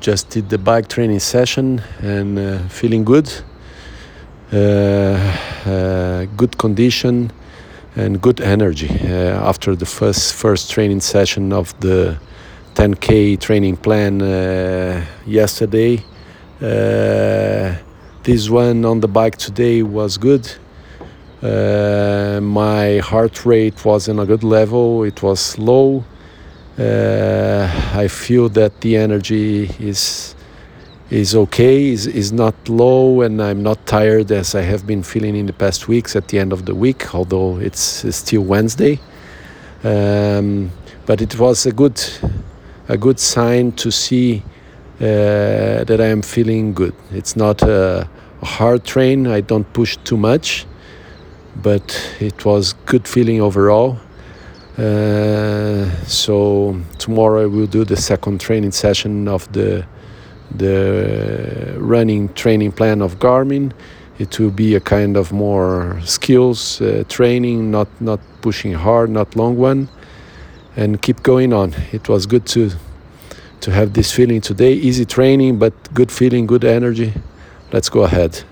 just did the bike training session and uh, feeling good. Uh, uh, good condition and good energy uh, after the first first training session of the 10k training plan uh, yesterday. This one on the bike today was good. My heart rate was in a good level. It was low. Uh, I feel that the energy is is okay, is, is not low, and I'm not tired as I have been feeling in the past weeks at the end of the week, although it's, it's still Wednesday. Um, but it was a good, a good sign to see uh, that I am feeling good. It's not a, a hard train, I don't push too much, but it was good feeling overall. Uh, so tomorrow I will do the second training session of the the running training plan of Garmin. It will be a kind of more skills uh, training, not not pushing hard, not long one, and keep going on. It was good to to have this feeling today. Easy training, but good feeling, good energy. Let's go ahead.